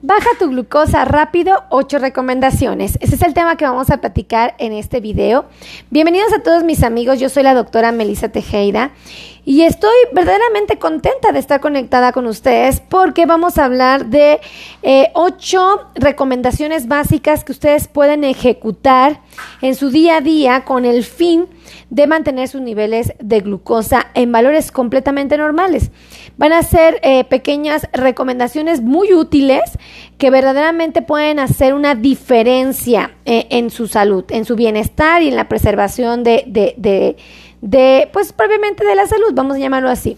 Baja tu glucosa rápido, 8 recomendaciones. Ese es el tema que vamos a platicar en este video. Bienvenidos a todos mis amigos, yo soy la doctora Melissa Tejeda y estoy verdaderamente contenta de estar conectada con ustedes porque vamos a hablar de eh, 8 recomendaciones básicas que ustedes pueden ejecutar en su día a día con el fin de mantener sus niveles de glucosa en valores completamente normales. Van a ser eh, pequeñas recomendaciones muy útiles que verdaderamente pueden hacer una diferencia eh, en su salud, en su bienestar y en la preservación de, de, pues propiamente de la salud, vamos a llamarlo así.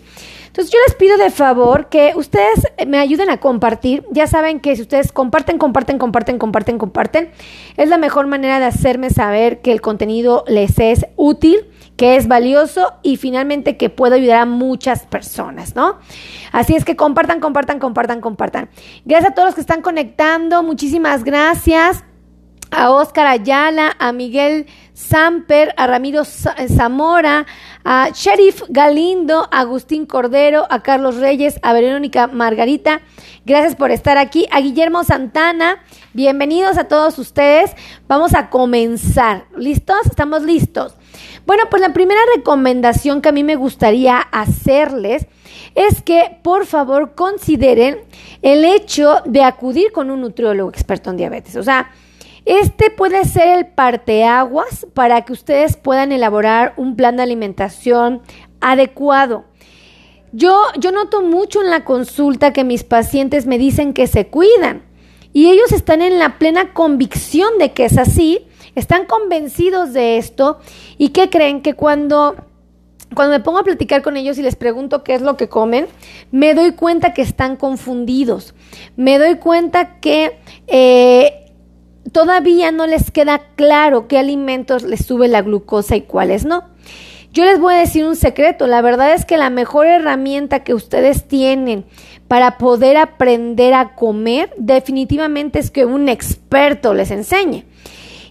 Entonces yo les pido de favor que ustedes me ayuden a compartir. Ya saben que si ustedes comparten, comparten, comparten, comparten, comparten, es la mejor manera de hacerme saber que el contenido les es útil que es valioso y finalmente que puede ayudar a muchas personas, ¿no? Así es que compartan, compartan, compartan, compartan. Gracias a todos los que están conectando, muchísimas gracias a Oscar Ayala, a Miguel Samper, a Ramiro Zamora, a Sheriff Galindo, a Agustín Cordero, a Carlos Reyes, a Verónica Margarita. Gracias por estar aquí. A Guillermo Santana, bienvenidos a todos ustedes. Vamos a comenzar. ¿Listos? ¿Estamos listos? Bueno, pues la primera recomendación que a mí me gustaría hacerles es que por favor consideren el hecho de acudir con un nutriólogo experto en diabetes. O sea, este puede ser el parteaguas para que ustedes puedan elaborar un plan de alimentación adecuado. Yo, yo noto mucho en la consulta que mis pacientes me dicen que se cuidan y ellos están en la plena convicción de que es así, están convencidos de esto y que creen que cuando cuando me pongo a platicar con ellos y les pregunto qué es lo que comen, me doy cuenta que están confundidos. Me doy cuenta que eh, todavía no les queda claro qué alimentos les sube la glucosa y cuáles no. Yo les voy a decir un secreto, la verdad es que la mejor herramienta que ustedes tienen para poder aprender a comer definitivamente es que un experto les enseñe.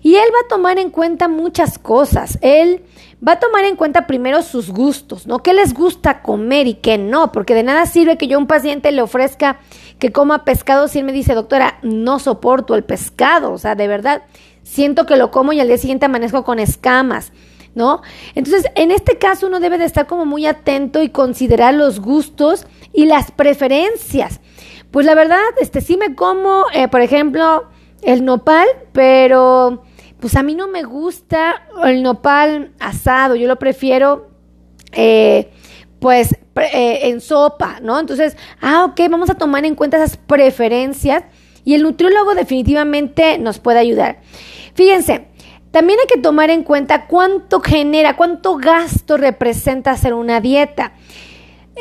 Y él va a tomar en cuenta muchas cosas. Él va a tomar en cuenta primero sus gustos, ¿no? ¿Qué les gusta comer y qué no? Porque de nada sirve que yo a un paciente le ofrezca que coma pescado si él me dice, doctora, no soporto el pescado. O sea, de verdad, siento que lo como y al día siguiente amanezco con escamas. ¿No? Entonces, en este caso uno debe de estar como muy atento y considerar los gustos y las preferencias. Pues la verdad, este sí me como, eh, por ejemplo, el nopal, pero pues a mí no me gusta el nopal asado, yo lo prefiero eh, pues eh, en sopa, ¿no? Entonces, ah, ok, vamos a tomar en cuenta esas preferencias y el nutriólogo definitivamente nos puede ayudar. Fíjense, también hay que tomar en cuenta cuánto genera, cuánto gasto representa hacer una dieta.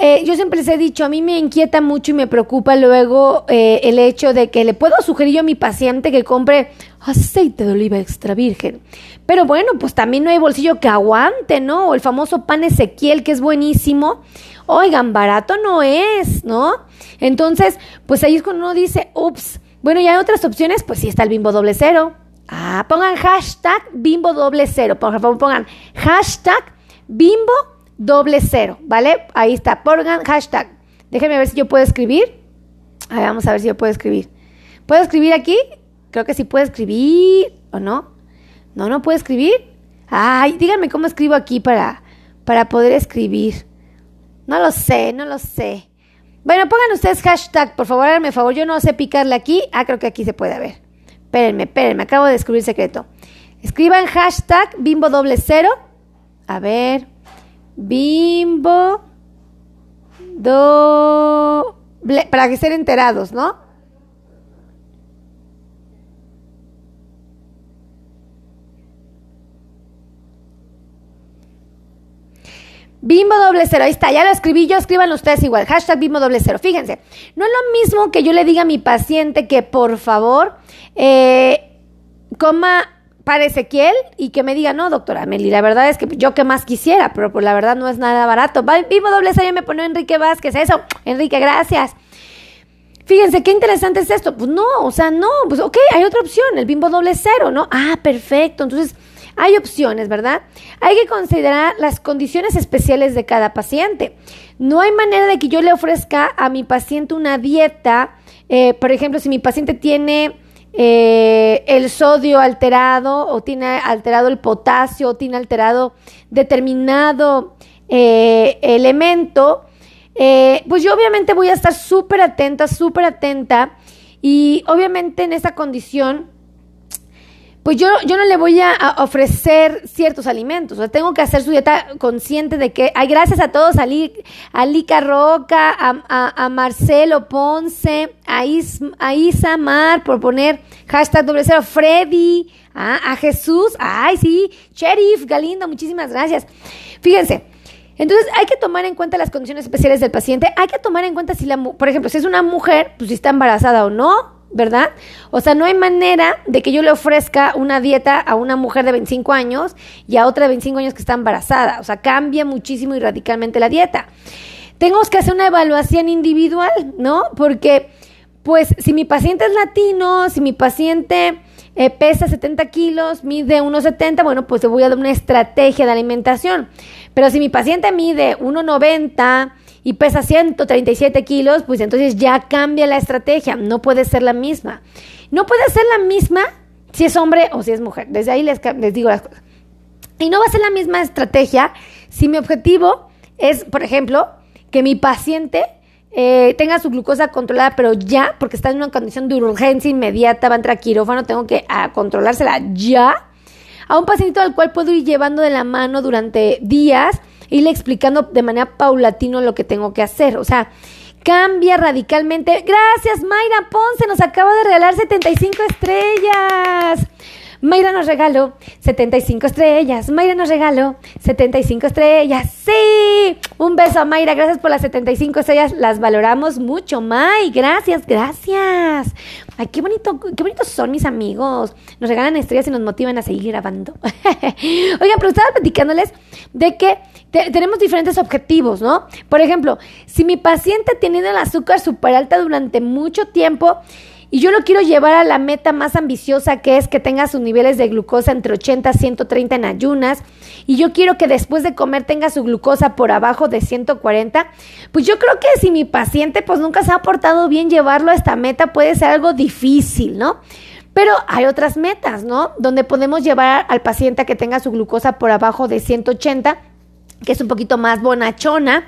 Eh, yo siempre les he dicho, a mí me inquieta mucho y me preocupa luego eh, el hecho de que le puedo sugerir yo a mi paciente que compre aceite de oliva extra virgen. Pero bueno, pues también no hay bolsillo que aguante, ¿no? O el famoso pan Ezequiel, que es buenísimo. Oigan, barato no es, ¿no? Entonces, pues ahí es cuando uno dice, ups, bueno, y hay otras opciones, pues sí está el bimbo doble cero. Ah, pongan hashtag bimbo doble cero. Por favor, pongan hashtag bimbo doble cero, ¿vale? Ahí está, pongan hashtag. Déjenme ver si yo puedo escribir. A ver, vamos a ver si yo puedo escribir. ¿Puedo escribir aquí? Creo que sí puedo escribir, ¿o no? No, no puedo escribir. Ay, díganme cómo escribo aquí para, para poder escribir. No lo sé, no lo sé. Bueno, pongan ustedes hashtag, por favor, háganme favor. Yo no sé picarle aquí. Ah, creo que aquí se puede ver. Espérenme, espérenme, acabo de descubrir secreto. Escriban hashtag bimbo doble cero. A ver. Bimbo doble. Para que estén enterados, ¿no? Bimbo doble cero, ahí está, ya lo escribí yo, escriban ustedes igual, hashtag Bimbo doble cero. Fíjense, no es lo mismo que yo le diga a mi paciente que por favor eh, coma para Ezequiel y que me diga, no, doctora Meli, la verdad es que yo que más quisiera, pero pues la verdad no es nada barato. Vivo doble serie me pone Enrique Vázquez, eso, Enrique, gracias. Fíjense, qué interesante es esto. Pues no, o sea, no, pues ok, hay otra opción, el bimbo doble cero, ¿no? Ah, perfecto. Entonces, hay opciones, ¿verdad? Hay que considerar las condiciones especiales de cada paciente. No hay manera de que yo le ofrezca a mi paciente una dieta, eh, por ejemplo, si mi paciente tiene eh, el sodio alterado o tiene alterado el potasio o tiene alterado determinado eh, elemento, pues yo obviamente voy a estar súper atenta, súper atenta y obviamente en esa condición pues yo, yo no le voy a, ofrecer ciertos alimentos. O sea, tengo que hacer su dieta consciente de que, hay gracias a todos, a, Lica Roca, a, Marcelo Ponce, a, Isa Mar, por poner hashtag doble cero, Freddy, a Jesús, ay, sí, Sheriff Galindo, muchísimas gracias. Fíjense. Entonces hay que tomar en cuenta las condiciones especiales del paciente, hay que tomar en cuenta si la, por ejemplo, si es una mujer, pues si está embarazada o no, ¿verdad? O sea, no hay manera de que yo le ofrezca una dieta a una mujer de 25 años y a otra de 25 años que está embarazada. O sea, cambia muchísimo y radicalmente la dieta. Tengo que hacer una evaluación individual, ¿no? Porque, pues, si mi paciente es latino, si mi paciente eh, pesa 70 kilos, mide 1,70, bueno, pues le voy a dar una estrategia de alimentación. Pero si mi paciente mide 1,90, y pesa 137 kilos, pues entonces ya cambia la estrategia, no puede ser la misma. No puede ser la misma si es hombre o si es mujer, desde ahí les, les digo las cosas. Y no va a ser la misma estrategia si mi objetivo es, por ejemplo, que mi paciente eh, tenga su glucosa controlada, pero ya, porque está en una condición de urgencia inmediata, va a entrar a quirófano, tengo que a, controlársela ya. A un paciente al cual puedo ir llevando de la mano durante días irle explicando de manera paulatino lo que tengo que hacer. O sea, cambia radicalmente. Gracias, Mayra Ponce, nos acaba de regalar 75 estrellas. Mayra nos regaló 75 estrellas. Mayra nos regaló 75 estrellas. Sí. Un beso a Mayra. Gracias por las 75 estrellas. Las valoramos mucho, May. Gracias, gracias. Ay, qué bonito, qué bonitos son mis amigos. Nos regalan estrellas y nos motivan a seguir grabando. Oiga, pero estaba platicándoles de que tenemos diferentes objetivos, ¿no? Por ejemplo, si mi paciente tenido el azúcar súper alta durante mucho tiempo y yo lo quiero llevar a la meta más ambiciosa que es que tenga sus niveles de glucosa entre 80 y 130 en ayunas y yo quiero que después de comer tenga su glucosa por abajo de 140, pues yo creo que si mi paciente pues nunca se ha portado bien llevarlo a esta meta puede ser algo difícil, ¿no? Pero hay otras metas, ¿no? Donde podemos llevar al paciente a que tenga su glucosa por abajo de 180, que es un poquito más bonachona.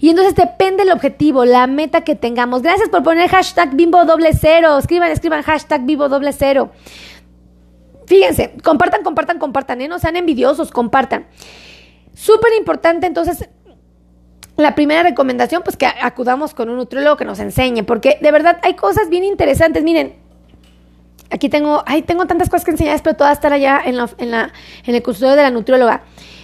Y entonces depende el objetivo, la meta que tengamos. Gracias por poner hashtag bimbo doble cero. Escriban, escriban hashtag bimbo doble cero. Fíjense, compartan, compartan, compartan, ¿eh? no sean envidiosos, compartan. Súper importante entonces la primera recomendación, pues que acudamos con un nutriólogo que nos enseñe, porque de verdad hay cosas bien interesantes. Miren, aquí tengo, ay, tengo tantas cosas que enseñar, pero todas están allá en, la, en, la, en el custodio de la nutrióloga.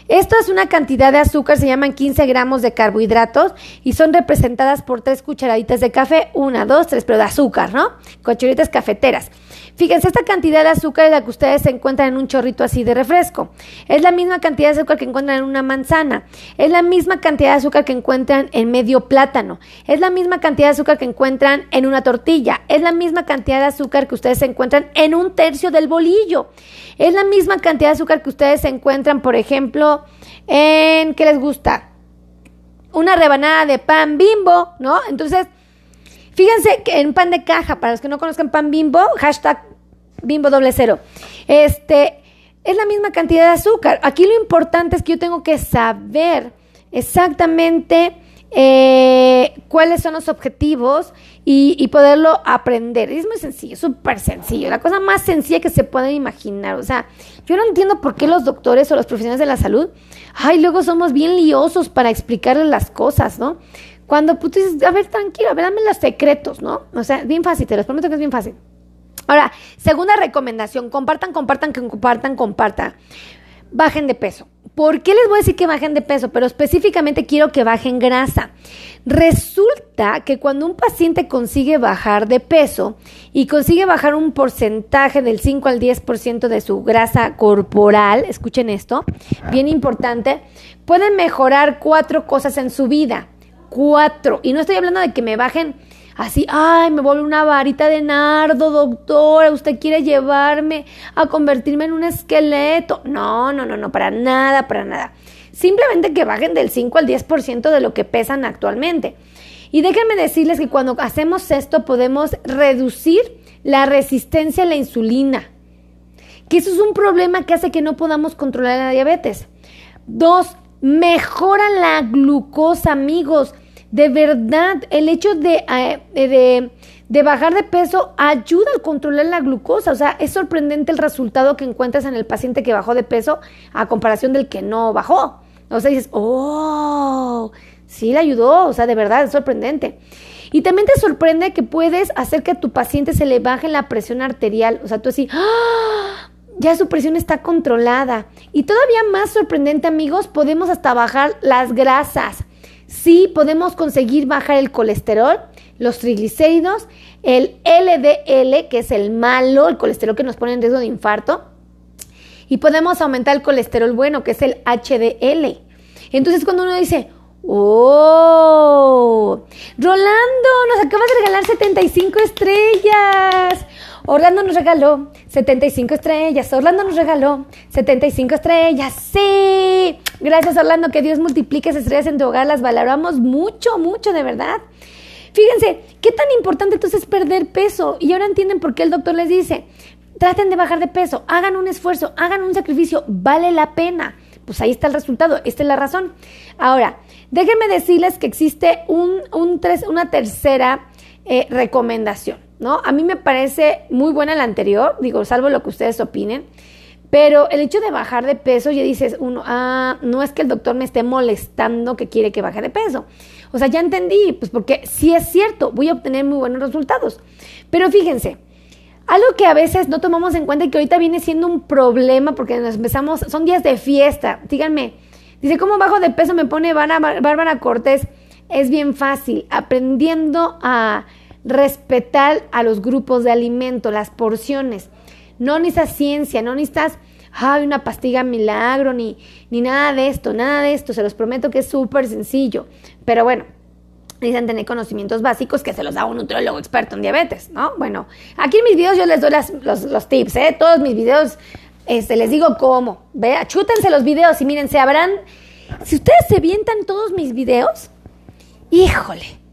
Esto es una cantidad de azúcar, se llaman 15 gramos de carbohidratos y son representadas por tres cucharaditas de café, una, dos, tres, pero de azúcar, ¿no? Cucharitas cafeteras. Fíjense, esta cantidad de azúcar es la que ustedes encuentran en un chorrito así de refresco. Es la misma cantidad de azúcar que encuentran en una manzana. Es la misma cantidad de azúcar que encuentran en medio plátano. Es la misma cantidad de azúcar que encuentran en una tortilla. Es la misma cantidad de azúcar que ustedes encuentran en un tercio del bolillo. Es la misma cantidad de azúcar que ustedes encuentran, por ejemplo, en, ¿qué les gusta? Una rebanada de pan bimbo, ¿no? Entonces, Fíjense que en pan de caja, para los que no conozcan pan bimbo, hashtag bimbo doble cero. Este, es la misma cantidad de azúcar. Aquí lo importante es que yo tengo que saber exactamente eh, cuáles son los objetivos y, poderlo aprender. Es muy sencillo, súper sencillo, la cosa más sencilla que se pueden imaginar. O sea, yo no entiendo por qué los doctores o los profesionales de la salud, ay, luego somos bien liosos para explicarles las cosas, ¿no? Cuando tú dices, a ver, tranquilo, a ver, dame los secretos, ¿no? O sea, bien fácil, te los prometo que es bien fácil. Ahora, segunda recomendación, compartan, compartan, compartan, compartan. Bajen de peso. ¿Por qué les voy a decir que bajen de peso? Pero específicamente quiero que bajen grasa. Resulta que cuando un paciente consigue bajar de peso y consigue bajar un porcentaje del 5 al 10% de su grasa corporal, escuchen esto, bien importante, pueden mejorar cuatro cosas en su vida cuatro. Y no estoy hablando de que me bajen, así, ay, me vuelve una varita de nardo, doctora, usted quiere llevarme a convertirme en un esqueleto. No, no, no, no, para nada, para nada. Simplemente que bajen del 5 al 10% de lo que pesan actualmente. Y déjenme decirles que cuando hacemos esto podemos reducir la resistencia a la insulina, que eso es un problema que hace que no podamos controlar la diabetes. Dos, mejora la glucosa, amigos. De verdad, el hecho de, eh, de, de, bajar de peso ayuda a controlar la glucosa. O sea, es sorprendente el resultado que encuentras en el paciente que bajó de peso a comparación del que no bajó. O sea, dices, oh, sí le ayudó. O sea, de verdad, es sorprendente. Y también te sorprende que puedes hacer que a tu paciente se le baje la presión arterial. O sea, tú así, ¡ah! ya su presión está controlada. Y todavía más sorprendente, amigos, podemos hasta bajar las grasas. Sí, podemos conseguir bajar el colesterol, los triglicéridos, el LDL, que es el malo, el colesterol que nos pone en riesgo de infarto. Y podemos aumentar el colesterol bueno, que es el HDL. Entonces cuando uno dice, ¡Oh! Rolando, nos acabas de regalar 75 estrellas. Orlando nos regaló 75 estrellas. Orlando nos regaló 75 estrellas. Sí. Gracias Orlando, que Dios multiplique esas estrellas en tu hogar. Las valoramos mucho, mucho, de verdad. Fíjense, qué tan importante entonces es perder peso. Y ahora entienden por qué el doctor les dice, traten de bajar de peso, hagan un esfuerzo, hagan un sacrificio, vale la pena. Pues ahí está el resultado, esta es la razón. Ahora, déjenme decirles que existe un, un tres, una tercera eh, recomendación. ¿no? A mí me parece muy buena la anterior, digo, salvo lo que ustedes opinen, pero el hecho de bajar de peso, ya dices, uno, ah, no es que el doctor me esté molestando que quiere que baje de peso. O sea, ya entendí, pues porque sí es cierto, voy a obtener muy buenos resultados. Pero fíjense, algo que a veces no tomamos en cuenta y que ahorita viene siendo un problema porque nos empezamos, son días de fiesta, díganme, dice, ¿cómo bajo de peso me pone Bárbara Cortés? Es bien fácil, aprendiendo a respetar a los grupos de alimento, las porciones. No necesitas ciencia, no necesitas ay, una pastilla milagro, ni, ni nada de esto, nada de esto. Se los prometo que es súper sencillo. Pero bueno, necesitan tener conocimientos básicos que se los da un nutriólogo experto en diabetes, ¿no? Bueno, aquí en mis videos yo les doy los, tips, ¿eh? Todos mis videos este, les digo cómo. Vea, chútense los videos y miren, se habrán. Si ustedes se vientan todos mis videos, híjole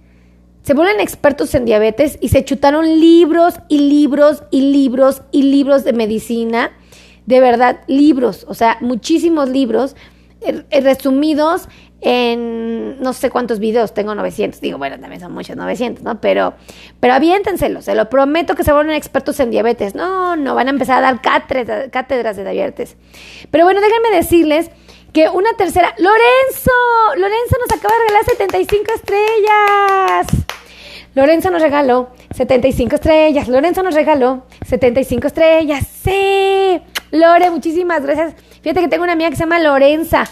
se vuelven expertos en diabetes y se chutaron libros y libros y libros y libros de medicina, de verdad, libros, o sea, muchísimos libros resumidos en no sé cuántos videos, tengo 900, digo, bueno, también son muchos 900, ¿no? Pero, pero aviéntenselo, se lo prometo que se vuelven expertos en diabetes. No, no, van a empezar a dar cátedras, cátedras de diabetes. Pero bueno, déjenme decirles que una tercera, Lorenzo, Lorenzo nos acaba de regalar 75 estrellas. Lorenzo nos regaló 75 estrellas. Lorenzo nos regaló 75 estrellas. Sí. Lore, muchísimas gracias. Fíjate que tengo una amiga que se llama Lorenza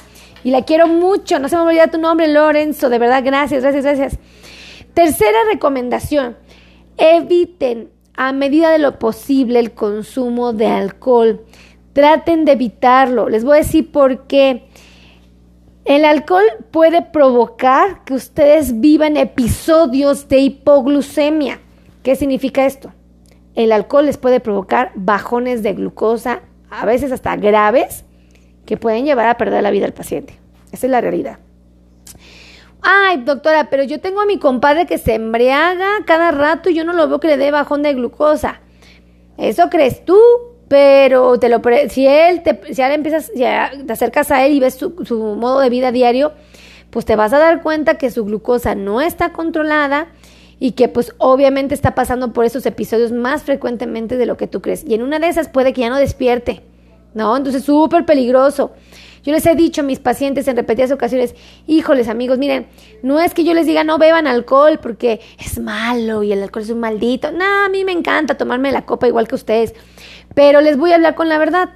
y la quiero mucho. No se me olvida tu nombre, Lorenzo. De verdad, gracias, gracias, gracias. Tercera recomendación. Eviten a medida de lo posible el consumo de alcohol. Traten de evitarlo. Les voy a decir por qué. El alcohol puede provocar que ustedes vivan episodios de hipoglucemia. ¿Qué significa esto? El alcohol les puede provocar bajones de glucosa, a veces hasta graves, que pueden llevar a perder la vida al paciente. Esa es la realidad. Ay, doctora, pero yo tengo a mi compadre que se embriaga cada rato y yo no lo veo que le dé bajón de glucosa. ¿Eso crees tú? pero te lo si él te, si ahora empiezas ya te acercas a él y ves su, su, modo de vida diario pues te vas a dar cuenta que su glucosa no está controlada y que pues obviamente está pasando por esos episodios más frecuentemente de lo que tú crees y en una de esas puede que ya no despierte no entonces súper peligroso yo les he dicho a mis pacientes en repetidas ocasiones, híjoles amigos, miren, no es que yo les diga no beban alcohol porque es malo y el alcohol es un maldito. No, a mí me encanta tomarme la copa igual que ustedes. Pero les voy a hablar con la verdad.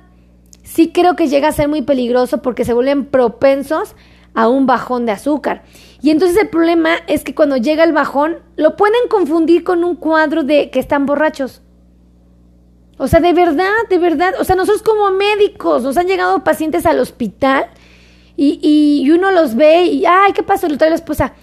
Sí creo que llega a ser muy peligroso porque se vuelven propensos a un bajón de azúcar. Y entonces el problema es que cuando llega el bajón, lo pueden confundir con un cuadro de que están borrachos. O sea, de verdad, de verdad. O sea, nosotros como médicos nos han llegado pacientes al hospital y, y, uno los ve y, ay, ¿qué pasó? Le trae la esposa.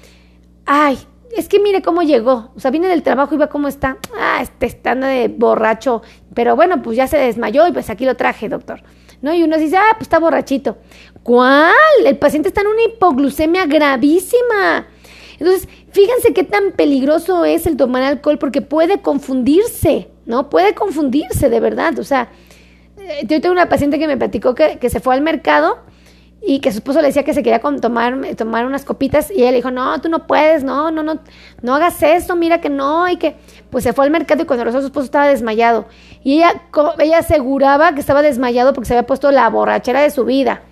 Ay, es que mire cómo llegó, o sea, viene del trabajo y ve cómo está, ah, este está de borracho, pero bueno, pues ya se desmayó y pues aquí lo traje, doctor. ¿No? Y uno dice, ah, pues está borrachito. ¿Cuál? El paciente está en una hipoglucemia gravísima. Entonces, fíjense qué tan peligroso es el tomar alcohol porque puede confundirse, ¿no? Puede confundirse de verdad. O sea, eh, yo tengo una paciente que me platicó que, que se fue al mercado y que su esposo le decía que se quería tomar, tomar unas copitas y ella le dijo, no, tú no puedes, no, no, no, no hagas eso, mira que no, y que pues se fue al mercado y cuando regresó su esposo estaba desmayado. Y ella, ella aseguraba que estaba desmayado porque se había puesto la borrachera de su vida.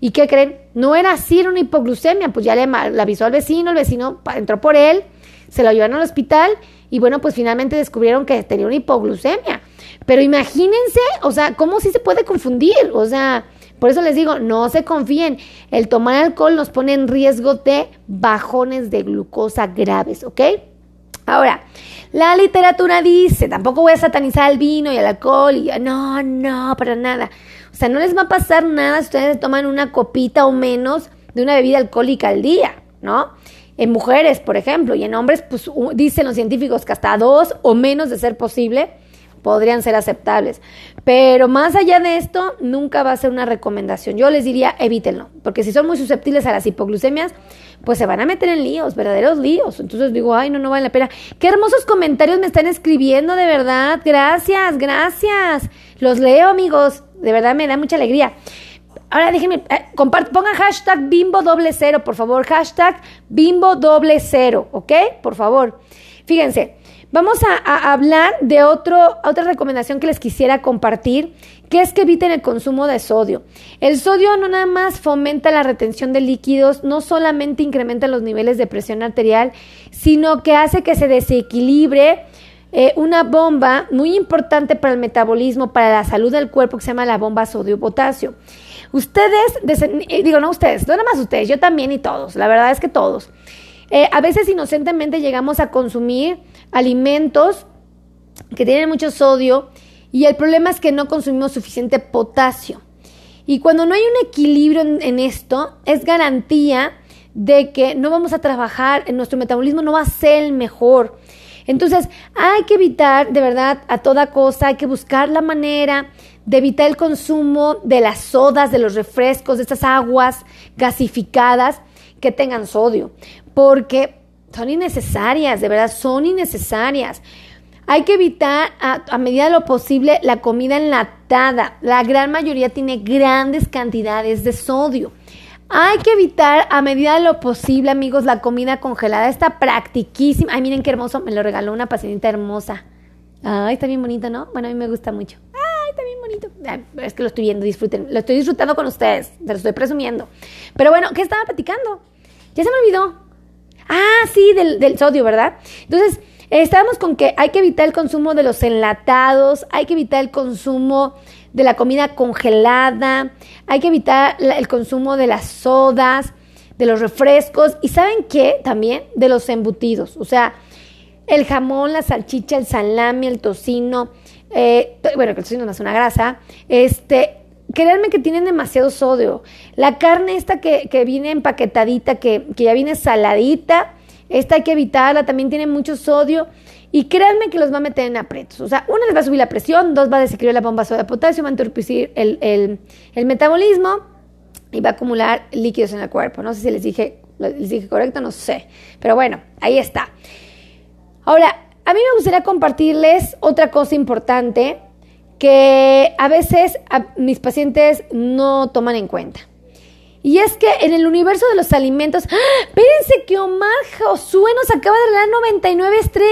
¿Y qué creen? No era así, una hipoglucemia, pues ya le, le avisó al vecino, el vecino entró por él, se lo llevaron al hospital y bueno, pues finalmente descubrieron que tenía una hipoglucemia. Pero imagínense, o sea, ¿cómo sí se puede confundir? O sea... Por eso les digo, no se confíen. El tomar alcohol nos pone en riesgo de bajones de glucosa graves, ¿ok? Ahora, la literatura dice, tampoco voy a satanizar el vino y el alcohol y no, no, para nada. O sea, no les va a pasar nada si ustedes toman una copita o menos de una bebida alcohólica al día, ¿no? En mujeres, por ejemplo, y en hombres, pues dicen los científicos que hasta dos o menos de ser posible podrían ser aceptables. Pero más allá de esto, nunca va a ser una recomendación. Yo les diría, evítenlo, porque si son muy susceptibles a las hipoglucemias, pues se van a meter en líos, verdaderos líos. Entonces digo, ay, no, no vale la pena. Qué hermosos comentarios me están escribiendo, de verdad. Gracias, gracias. Los leo, amigos. De verdad me da mucha alegría. Ahora déjenme, eh, pongan hashtag bimbo doble cero, por favor. Hashtag bimbo doble cero, ¿ok? Por favor. Fíjense, Vamos a, hablar de otro, otra recomendación que les quisiera compartir, que es que eviten el consumo de sodio. El sodio no nada más fomenta la retención de líquidos, no solamente incrementa los niveles de presión arterial, sino que hace que se desequilibre eh, una bomba muy importante para el metabolismo, para la salud del cuerpo, que se llama la bomba sodio-potasio. Ustedes, eh, digo, no ustedes, no nada más ustedes, yo también y todos, la verdad es que todos. Eh, a veces inocentemente llegamos a consumir alimentos que tienen mucho sodio y el problema es que no consumimos suficiente potasio. Y cuando no hay un equilibrio en, esto, es garantía de que no vamos a trabajar, en nuestro metabolismo no va a ser el mejor. Entonces, hay que evitar, de verdad, a toda cosa, hay que buscar la manera de evitar el consumo de las sodas, de los refrescos, de estas aguas gasificadas que tengan sodio porque son innecesarias, de verdad, son innecesarias. Hay que evitar a, medida de lo posible la comida enlatada. La gran mayoría tiene grandes cantidades de sodio. Hay que evitar a medida de lo posible, amigos, la comida congelada. Está practiquísima. Ay, miren qué hermoso. Me lo regaló una pacientita hermosa. Ay, está bien bonito, ¿no? Bueno, a mí me gusta mucho. Está bien bonito. es que lo estoy viendo, disfruten. Lo estoy disfrutando con ustedes. Se lo estoy presumiendo. Pero bueno, ¿qué estaba platicando? Ya se me olvidó. Ah, sí, del, sodio, ¿verdad? Entonces, estamos con que hay que evitar el consumo de los enlatados, hay que evitar el consumo de la comida congelada, hay que evitar el consumo de las sodas, de los refrescos y ¿saben qué? También de los embutidos, o sea, el jamón, la salchicha, el salami, el tocino, eh, bueno, que el tocino no es una grasa, este, créanme que tienen demasiado sodio. La carne esta que, viene empaquetadita, que, ya viene saladita, esta hay que evitarla, también tiene mucho sodio. Y créanme que los va a meter en aprietos. O sea, una les va a subir la presión, dos va a desequilibrar la bomba de potasio, va a entorpecer el, metabolismo y va a acumular líquidos en el cuerpo. No sé si les dije, les dije correcto, no sé. Pero bueno, ahí está. Ahora, a mí me gustaría compartirles otra cosa importante que a veces mis pacientes no toman en cuenta. Y es que en el universo de los alimentos, ¡ah! que Omar Josué nos acaba de regalar 99 estrellas.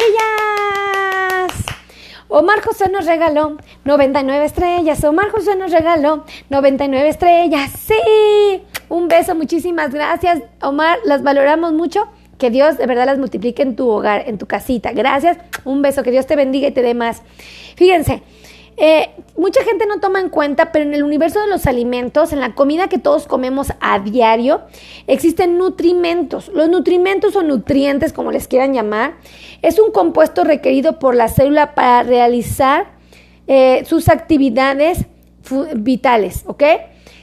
Omar José nos regaló 99 estrellas. Omar José nos regaló 99 estrellas. Sí. Un beso, muchísimas gracias. Omar, las valoramos mucho. Que Dios de verdad las multiplique en tu hogar, en tu casita. Gracias. Un beso. Que Dios te bendiga y te dé más. Fíjense, eh, mucha gente no toma en cuenta, pero en el universo de los alimentos, en la comida que todos comemos a diario, existen nutrimentos. Los nutrimentos o nutrientes, como les quieran llamar, es un compuesto requerido por la célula para realizar eh, sus actividades vitales, ¿ok?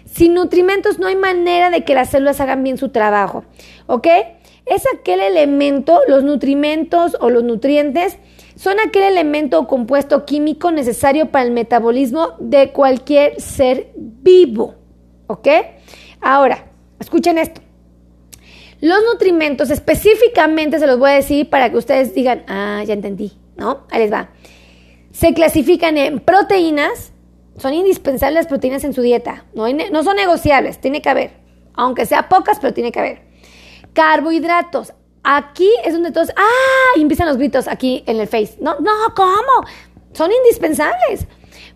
Sin nutrimentos no hay manera de que las células hagan bien su trabajo, ¿ok? Es aquel elemento, los nutrimentos o los nutrientes, son aquel elemento o compuesto químico necesario para el metabolismo de cualquier ser vivo. ¿Ok? Ahora, escuchen esto. Los nutrimentos específicamente se los voy a decir para que ustedes digan, ah, ya entendí, ¿no? Ahí les va. Se clasifican en proteínas, son indispensables las proteínas en su dieta, no, no son negociables, tiene que haber, aunque sea pocas, pero tiene que haber. Carbohidratos, aquí es donde todos, ah, y empiezan los gritos aquí en el face. No, no, ¿cómo? Son indispensables.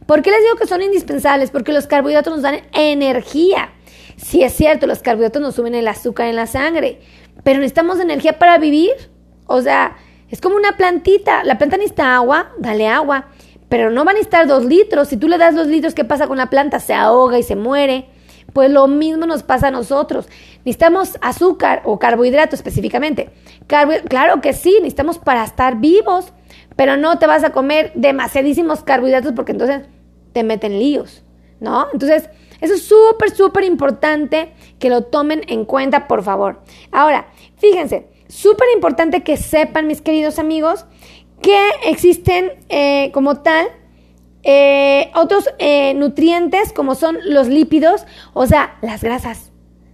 ¿Por qué les digo que son indispensables? Porque los carbohidratos nos dan energía. Sí es cierto, los carbohidratos nos suben el azúcar en la sangre, pero necesitamos energía para vivir. O sea, es como una plantita. La planta necesita agua, dale agua, pero no va a necesitar dos litros. Si tú le das dos litros, ¿qué pasa con la planta? Se ahoga y se muere. Pues lo mismo nos pasa a nosotros. Necesitamos azúcar o carbohidrato específicamente. claro que sí, necesitamos para estar vivos, pero no te vas a comer demasiadísimos carbohidratos porque entonces te meten líos, ¿no? Entonces, eso es súper, súper importante que lo tomen en cuenta, por favor. Ahora, fíjense, súper importante que sepan, mis queridos amigos, que existen eh, como tal eh, otros eh, nutrientes como son los lípidos, o sea, las grasas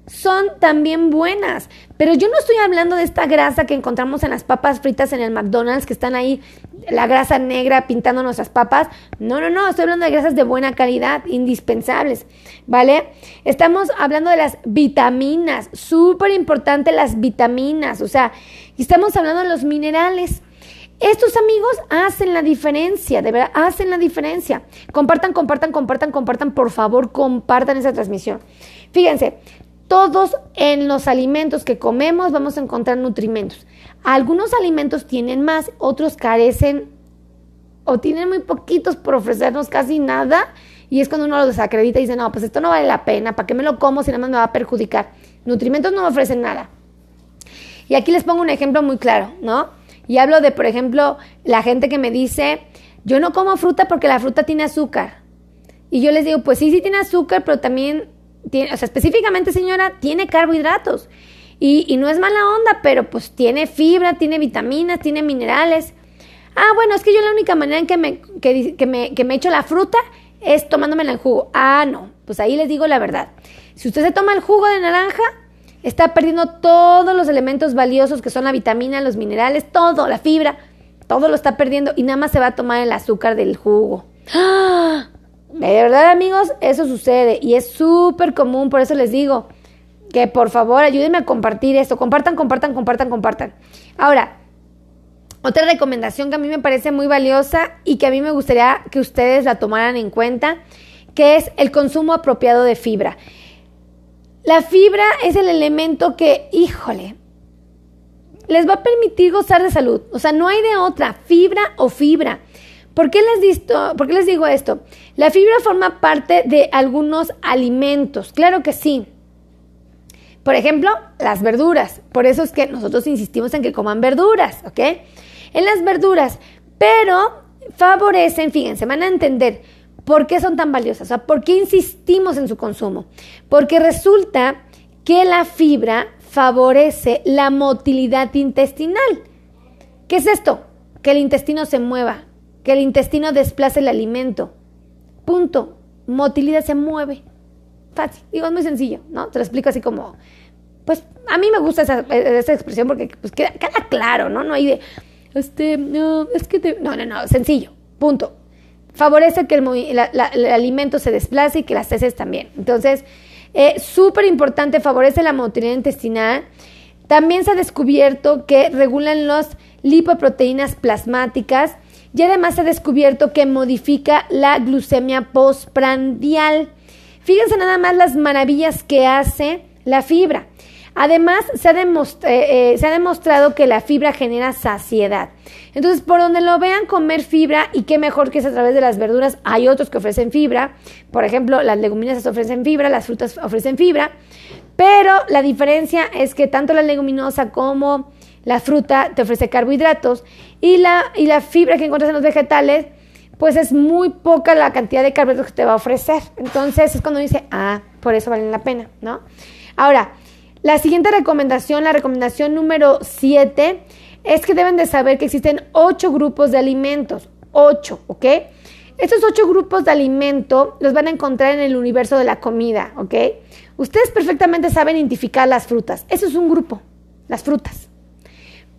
son también buenas. Pero yo no estoy hablando de esta grasa que encontramos en las papas fritas en el McDonald's, que están ahí, la grasa negra pintando nuestras papas. No, no, no, estoy hablando de grasas de buena calidad, indispensables, ¿vale? Estamos hablando de las vitaminas, súper importante las vitaminas, o sea, estamos hablando de los minerales. Estos amigos hacen la diferencia, de verdad, hacen la diferencia. Compartan, compartan, compartan, compartan, por favor, compartan esa transmisión. Fíjense, todos en los alimentos que comemos vamos a encontrar nutrimentos. Algunos alimentos tienen más, otros carecen o tienen muy poquitos por ofrecernos casi nada. Y es cuando uno los desacredita y dice, no, pues esto no vale la pena, ¿para qué me lo como si nada más me va a perjudicar? Nutrimentos no me ofrecen nada. Y aquí les pongo un ejemplo muy claro, ¿no? Y hablo de, por ejemplo, la gente que me dice, yo no como fruta porque la fruta tiene azúcar. Y yo les digo, pues sí, sí tiene azúcar, pero también tiene, o sea, específicamente señora, tiene carbohidratos. Y, no es mala onda, pero pues tiene fibra, tiene vitaminas, tiene minerales. Ah, bueno, es que yo la única manera en que me, que, que me, que me echo la fruta es tomándomela en jugo. Ah, no, pues ahí les digo la verdad. Si usted se toma el jugo de naranja, está perdiendo todos los elementos valiosos que son la vitamina, los minerales, todo, la fibra, todo lo está perdiendo y nada más se va a tomar el azúcar del jugo. ¡Ah! De verdad, amigos, eso sucede y es súper común, por eso les digo que por favor ayúdenme a compartir esto. Compartan, compartan, compartan, compartan. Ahora, otra recomendación que a mí me parece muy valiosa y que a mí me gustaría que ustedes la tomaran en cuenta, que es el consumo apropiado de fibra. La fibra es el elemento que, híjole, les va a permitir gozar de salud. O sea, no hay de otra, fibra o fibra. ¿Por qué, les ¿Por qué les digo esto? La fibra forma parte de algunos alimentos, claro que sí. Por ejemplo, las verduras. Por eso es que nosotros insistimos en que coman verduras, ¿ok? En las verduras, pero favorecen, fíjense, van a entender por qué son tan valiosas, o sea, por qué insistimos en su consumo. Porque resulta que la fibra favorece la motilidad intestinal. ¿Qué es esto? Que el intestino se mueva, que el intestino desplace el alimento. Punto. Motilidad se mueve. Fácil. Digo, es muy sencillo, ¿no? Te lo explico así como, pues a mí me gusta esa, expresión porque pues, queda, claro, ¿no? No hay de, este, no, es que te... No, no, no, sencillo. Punto. Favorece que el, alimento se desplace y que las heces también. Entonces, eh, súper importante, favorece la motilidad intestinal. También se ha descubierto que regulan las lipoproteínas plasmáticas y además se ha descubierto que modifica la glucemia postprandial. Fíjense nada más las maravillas que hace la fibra. Además, se ha, eh, eh, se ha, demostrado que la fibra genera saciedad. Entonces, por donde lo vean, comer fibra, y qué mejor que es a través de las verduras. Hay otros que ofrecen fibra. Por ejemplo, las leguminosas ofrecen fibra, las frutas ofrecen fibra. Pero la diferencia es que tanto la leguminosa como la fruta te ofrece carbohidratos y la, y la fibra que encuentras en los vegetales, pues es muy poca la cantidad de carbohidratos que te va a ofrecer. Entonces es cuando dice, ah, por eso vale la pena, ¿no? Ahora, La siguiente recomendación, la recomendación número 7, es que deben de saber que existen ocho grupos de alimentos. Ocho, ¿ok? Estos ocho grupos de alimento los van a encontrar en el universo de la comida, ¿ok? Ustedes perfectamente saben identificar las frutas. Eso es un grupo, las frutas.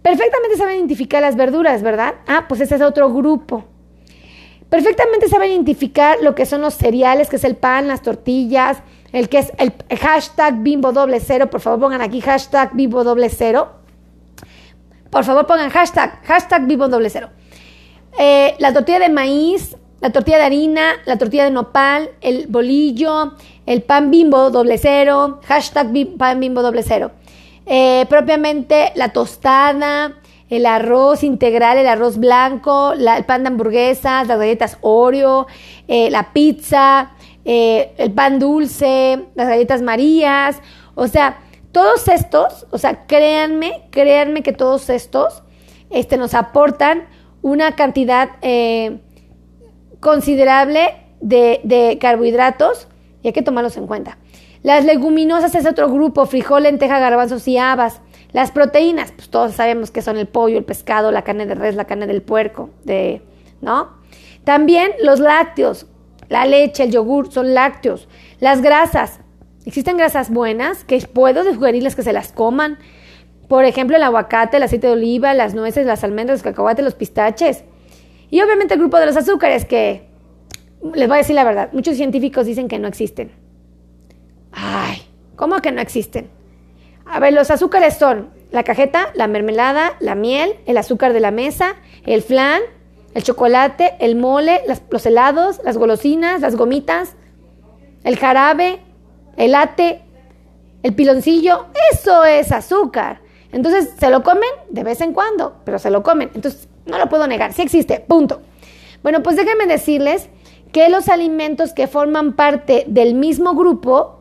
Perfectamente saben identificar las verduras, ¿verdad? Ah, pues ese es otro grupo. Perfectamente saben identificar lo que son los cereales, que es el pan, las tortillas, el que es el hashtag bimbo doble cero. Por favor, pongan aquí hashtag bimbo doble cero. Por favor, pongan hashtag, hashtag bimbo doble cero. Eh, la tortilla de maíz, la tortilla de harina, la tortilla de nopal, el bolillo, el pan bimbo doble cero, hashtag pan bimbo doble cero. Eh, propiamente la tostada, el arroz integral, el arroz blanco, el pan de hamburguesas, las galletas Oreo, eh, la pizza, eh, el pan dulce, las galletas Marías, o sea, todos estos, o sea, créanme, créanme que todos estos este, nos aportan una cantidad considerable de, de carbohidratos y hay que tomarlos en cuenta. Las leguminosas es otro grupo, frijol, lenteja, garbanzos y habas. Las proteínas, pues todos sabemos que son el pollo, el pescado, la carne de res, la carne del puerco, de, ¿no? También los lácteos, la leche, el yogur, son lácteos. Las grasas, existen grasas buenas que puedo sugerirles que se las coman. Por ejemplo, el aguacate, el aceite de oliva, las nueces, las almendras, los cacahuates, los pistaches. Y obviamente el grupo de los azúcares que, les voy a decir la verdad, muchos científicos dicen que no existen. Ay, ¿cómo que no existen? A ver, los azúcares son la cajeta, la mermelada, la miel, el azúcar de la mesa, el flan, el chocolate, el mole, los helados, las golosinas, las gomitas, el jarabe, el ate, el piloncillo. Eso es azúcar. Entonces, se lo comen de vez en cuando, pero se lo comen. Entonces, no lo puedo negar, sí existe, punto. Bueno, pues déjenme decirles que los alimentos que forman parte del mismo grupo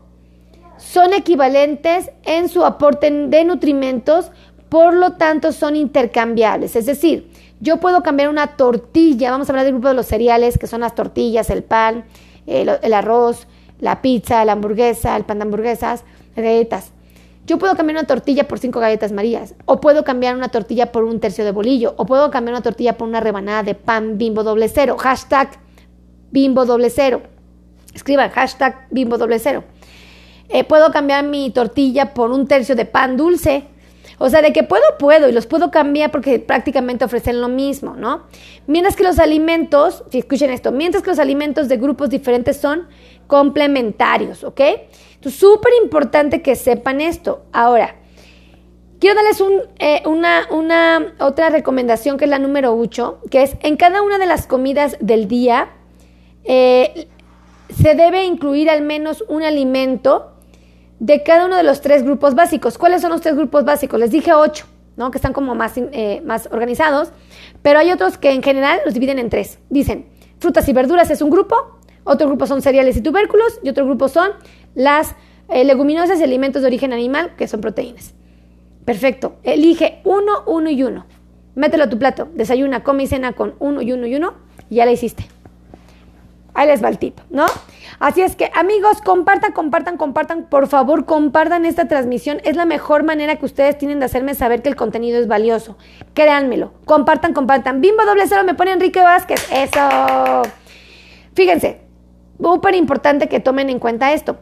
son equivalentes en su aporte de nutrimentos, por lo tanto son intercambiables. Es decir, yo puedo cambiar una tortilla, vamos a hablar del grupo de los cereales, que son las tortillas, el pan, el, arroz, la pizza, la hamburguesa, el pan de hamburguesas, galletas. Yo puedo cambiar una tortilla por cinco galletas marías, o puedo cambiar una tortilla por un tercio de bolillo, o puedo cambiar una tortilla por una rebanada de pan bimbo doble cero. Hashtag bimbo doble cero. Escriban hashtag bimbo doble cero. Eh, puedo cambiar mi tortilla por un tercio de pan dulce. O sea, de que puedo, puedo, y los puedo cambiar porque prácticamente ofrecen lo mismo, ¿no? Mientras que los alimentos, si escuchen esto, mientras que los alimentos de grupos diferentes son complementarios, ¿ok? Entonces, súper importante que sepan esto. Ahora, quiero darles un, eh, una, una otra recomendación que es la número 8, que es en cada una de las comidas del día eh, se debe incluir al menos un alimento de cada uno de los tres grupos básicos. ¿Cuáles son los tres grupos básicos? Les dije ocho, ¿no? Que están como más, eh, más organizados, pero hay otros que en general los dividen en tres. Dicen, frutas y verduras es un grupo, otro grupo son cereales y tubérculos, y otro grupo son las eh, leguminosas y alimentos de origen animal, que son proteínas. Perfecto. Elige uno, uno y uno. Mételo a tu plato. Desayuna, come y cena con uno y uno y uno. Y ya la hiciste. Ahí les va el tip, ¿no? Así es que, amigos, compartan, compartan, compartan. Por favor, compartan esta transmisión. Es la mejor manera que ustedes tienen de hacerme saber que el contenido es valioso. Créanmelo. Compartan, compartan. Bimbo doble cero me pone Enrique Vázquez. Eso. Fíjense, súper importante que tomen en cuenta esto.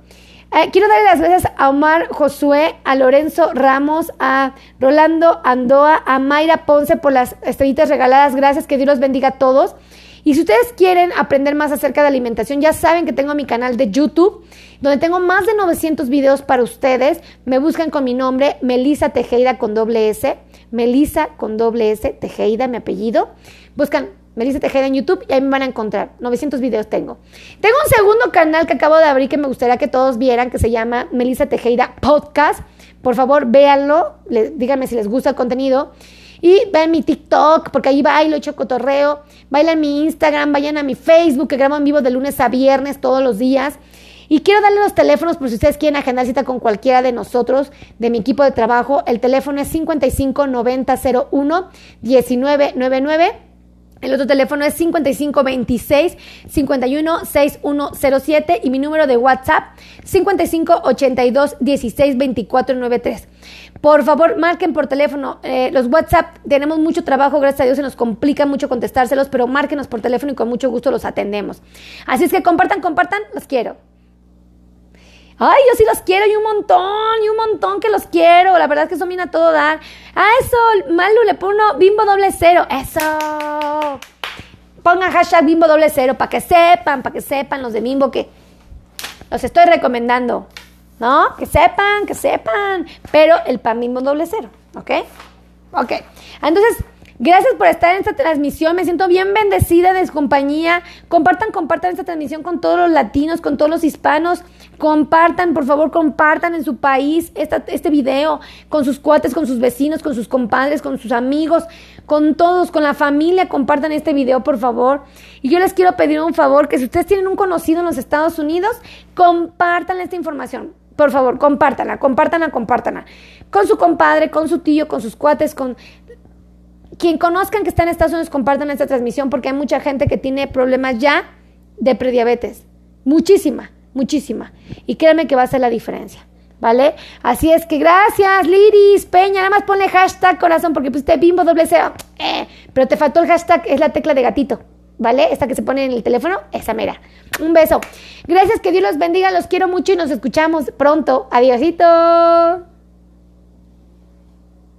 Eh, quiero darle las gracias a Omar Josué, a Lorenzo Ramos, a Rolando Andoa, a Mayra Ponce por las estrellitas regaladas. Gracias, que Dios los bendiga a todos. Y si ustedes quieren aprender más acerca de alimentación, ya saben que tengo mi canal de YouTube, donde tengo más de 900 videos para ustedes. Me buscan con mi nombre, Melisa Tejeda con doble S, Melisa con doble S, Tejeda, mi apellido. Buscan Melissa Tejeda en YouTube y ahí me van a encontrar. 900 videos tengo. Tengo un segundo canal que acabo de abrir que me gustaría que todos vieran, que se llama Melissa Tejeda Podcast. Por favor, véanlo, díganme si les gusta el contenido. Y vean mi TikTok, porque ahí bailo, hecho cotorreo. Bailan mi Instagram, vayan a mi Facebook, que grabo en vivo de lunes a viernes todos los días. Y quiero darle los teléfonos por si ustedes quieren agendar cita con cualquiera de nosotros, de mi equipo de trabajo. El teléfono es 55 90 01 1999. El otro teléfono es 5526 516107 y mi número de WhatsApp 5582 16 Por favor, marquen por teléfono. Eh, los WhatsApp tenemos mucho trabajo, gracias a Dios se nos complica mucho contestárselos, pero márquenos por teléfono y con mucho gusto los atendemos. Así es que compartan, compartan, los quiero. Ay, yo sí los quiero y un montón, y un montón que los quiero. La verdad es que son bien a todo dar. Ah, eso, Malu le pone bimbo doble cero. Eso. Pongan hashtag bimbo doble cero para que sepan, para que sepan los de bimbo que los estoy recomendando. ¿No? Que sepan, que sepan. Pero el pan bimbo doble cero. ¿Ok? Ok. Entonces, Gracias por estar en esta transmisión. Me siento bien bendecida de su compañía. Compartan, compartan esta transmisión con todos los latinos, con todos los hispanos. Compartan, por favor, compartan en su país este video con sus cuates, con sus vecinos, con sus compadres, con sus amigos, con todos, con la familia. Compartan este video, por favor. Y yo les quiero pedir un favor, que si ustedes tienen un conocido en los Estados Unidos, compartan esta información. Por favor, compártanla, compártanla, compártanla. Con su compadre, con su tío, con sus cuates, con quien conozcan que está en Estados Unidos, compartan esta transmisión porque hay mucha gente que tiene problemas ya de prediabetes. Muchísima, muchísima. Y créanme que va a ser la diferencia. ¿Vale? Así es que gracias, Liris, Peña. Nada más ponle hashtag corazón porque pusiste bimbo doble cero. Eh, pero te faltó el hashtag, es la tecla de gatito. ¿Vale? Esta que se pone en el teléfono, esa mera. Un beso. Gracias, que Dios los bendiga, los quiero mucho y nos escuchamos pronto. Adiósito.